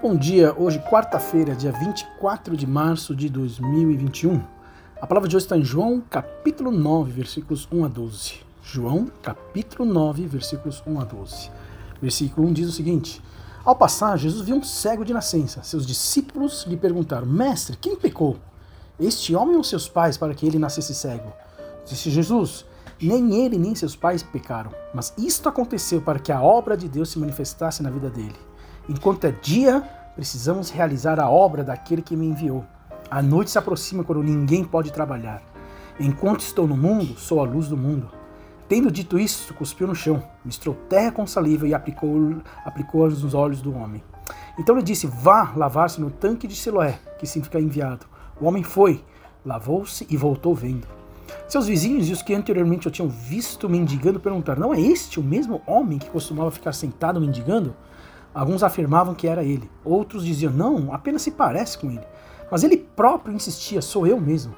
Bom dia, hoje quarta-feira, dia 24 de março de 2021. A palavra de hoje está em João, capítulo 9, versículos 1 a 12. João, capítulo 9, versículos 1 a 12. Versículo 1 diz o seguinte: Ao passar, Jesus viu um cego de nascença. Seus discípulos lhe perguntaram: Mestre, quem pecou? Este homem ou seus pais para que ele nascesse cego? Disse Jesus: Nem ele nem seus pais pecaram, mas isto aconteceu para que a obra de Deus se manifestasse na vida dele. Enquanto é dia, precisamos realizar a obra daquele que me enviou. A noite se aproxima quando ninguém pode trabalhar. Enquanto estou no mundo, sou a luz do mundo. Tendo dito isso, cuspiu no chão, misturou terra com saliva e aplicou, aplicou nos olhos do homem. Então ele disse: Vá lavar-se no tanque de Siloé, que significa enviado. O homem foi, lavou-se e voltou vendo. Seus vizinhos e os que anteriormente o tinham visto mendigando perguntaram: Não é este o mesmo homem que costumava ficar sentado mendigando? Alguns afirmavam que era ele, outros diziam: Não, apenas se parece com ele. Mas ele próprio insistia: Sou eu mesmo.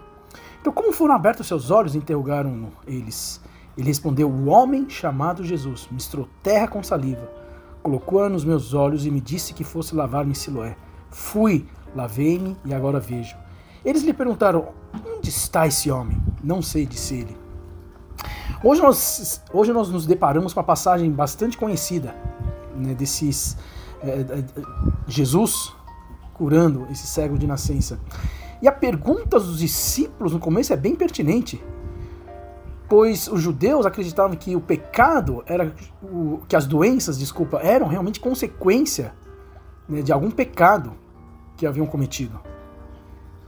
Então, como foram abertos seus olhos? interrogaram eles. Ele respondeu: O homem chamado Jesus misturou terra com saliva, colocou-a nos meus olhos e me disse que fosse lavar-me em Siloé. Fui, lavei-me e agora vejo. Eles lhe perguntaram: Onde está esse homem? Não sei, disse ele. Hoje nós, hoje nós nos deparamos com uma passagem bastante conhecida né, desses é, Jesus curando esse cego de nascença. E a pergunta dos discípulos no começo é bem pertinente, pois os judeus acreditavam que o pecado era o, que as doenças, desculpa, eram realmente consequência né, de algum pecado que haviam cometido.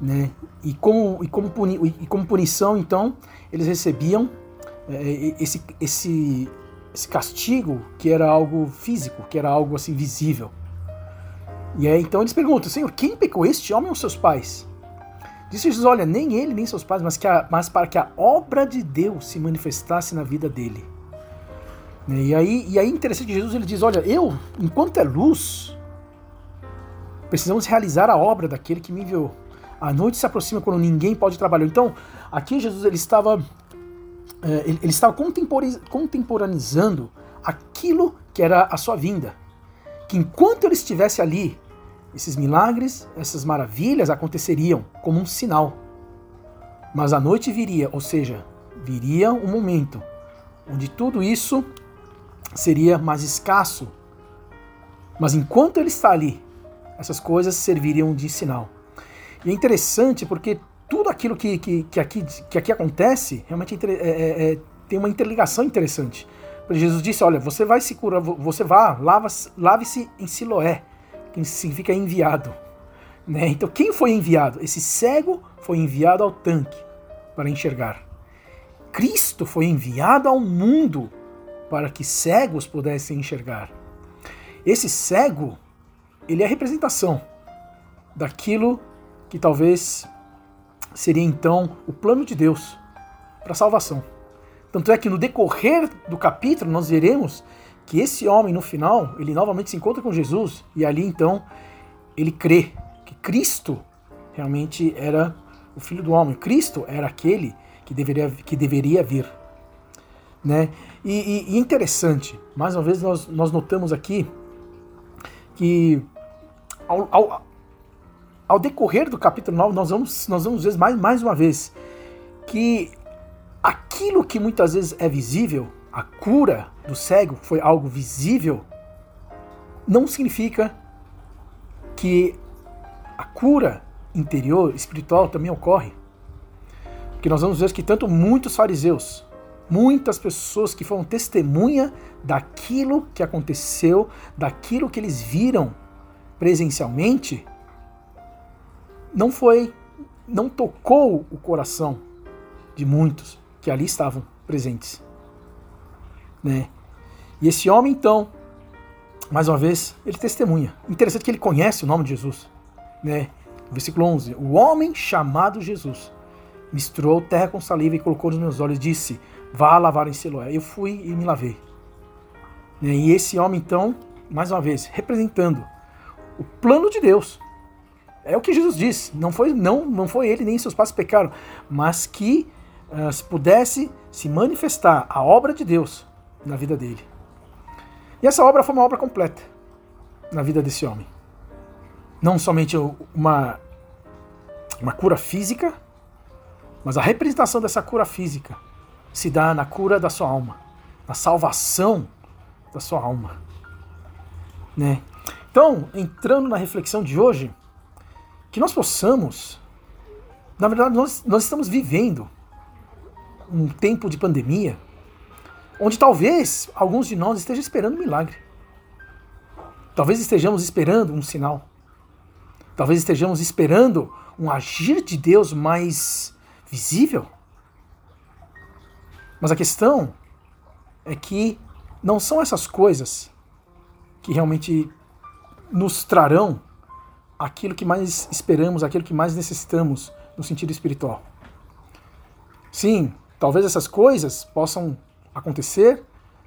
Né? E, como, e, como puni, e como punição, então, eles recebiam é, esse, esse, esse castigo que era algo físico, que era algo assim visível. E aí então eles perguntam, Senhor, quem pecou, este homem ou seus pais? Disse Jesus, olha, nem ele nem seus pais, mas, que a, mas para que a obra de Deus se manifestasse na vida dele. E aí, e aí interessante que Jesus ele diz, olha, eu, enquanto é luz, precisamos realizar a obra daquele que me enviou. A noite se aproxima quando ninguém pode trabalhar. Então, aqui Jesus ele estava ele, ele estava contemporaneizando aquilo que era a sua vinda. Que enquanto ele estivesse ali, esses milagres, essas maravilhas aconteceriam como um sinal. Mas a noite viria, ou seja, viria um momento onde tudo isso seria mais escasso. Mas enquanto ele está ali, essas coisas serviriam de sinal. E é interessante porque tudo aquilo que, que, que, aqui, que aqui acontece realmente é, é, é, tem uma interligação interessante. Jesus disse: Olha, você vai se curar, você vá, lave-se em Siloé, que significa enviado. Né? Então, quem foi enviado? Esse cego foi enviado ao tanque para enxergar. Cristo foi enviado ao mundo para que cegos pudessem enxergar. Esse cego, ele é representação daquilo que talvez seria então o plano de Deus para a salvação. Tanto é que no decorrer do capítulo nós veremos que esse homem no final, ele novamente se encontra com Jesus e ali então ele crê que Cristo realmente era o filho do homem. Cristo era aquele que deveria, que deveria vir. Né? E, e, e interessante, mais uma vez nós, nós notamos aqui que ao, ao, ao decorrer do capítulo 9, nós vamos, nós vamos ver mais, mais uma vez que aquilo que muitas vezes é visível, a cura do cego foi algo visível, não significa que a cura interior, espiritual, também ocorre. Porque nós vamos ver que tanto muitos fariseus, muitas pessoas que foram testemunha daquilo que aconteceu, daquilo que eles viram presencialmente, não foi, não tocou o coração de muitos que ali estavam presentes. Né? E esse homem, então, mais uma vez, ele testemunha. Interessante que ele conhece o nome de Jesus. Né? Versículo 11: O homem chamado Jesus misturou terra com saliva e colocou nos meus olhos disse: Vá lavar em Siloé. Eu fui e me lavei. Né? E esse homem, então, mais uma vez, representando o plano de Deus é o que Jesus diz. Não foi, não, não foi ele nem seus pais pecaram, mas que uh, se pudesse se manifestar a obra de Deus na vida dele. E essa obra foi uma obra completa na vida desse homem. não somente uma, uma cura física, mas a representação dessa cura física se dá na cura da sua alma, na salvação da sua alma. Né? Então, entrando na reflexão de hoje, que nós possamos, na verdade, nós, nós estamos vivendo um tempo de pandemia, onde talvez alguns de nós estejam esperando um milagre. Talvez estejamos esperando um sinal. Talvez estejamos esperando um agir de Deus mais visível. Mas a questão é que não são essas coisas que realmente nos trarão aquilo que mais esperamos, aquilo que mais necessitamos no sentido espiritual. Sim, talvez essas coisas possam acontecer,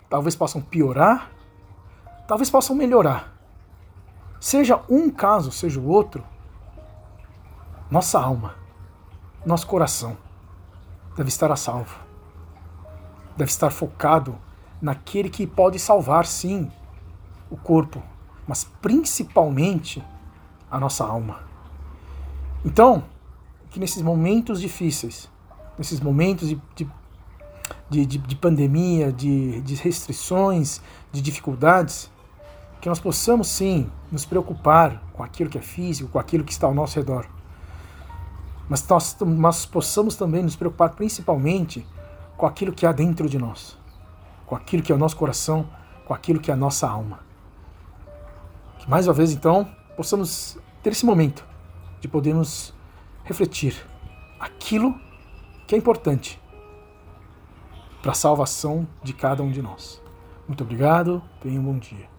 talvez possam piorar, talvez possam melhorar. Seja um caso, seja o outro, nossa alma, nosso coração deve estar a salvo. Deve estar focado naquele que pode salvar, sim, o corpo, mas principalmente a nossa alma. Então, que nesses momentos difíceis, nesses momentos de, de, de, de pandemia, de, de restrições, de dificuldades, que nós possamos sim nos preocupar com aquilo que é físico, com aquilo que está ao nosso redor. Mas nós, nós possamos também nos preocupar principalmente com aquilo que há dentro de nós, com aquilo que é o nosso coração, com aquilo que é a nossa alma. Que mais uma vez, então, possamos ter esse momento de podermos refletir aquilo que é importante para a salvação de cada um de nós. Muito obrigado, tenha um bom dia.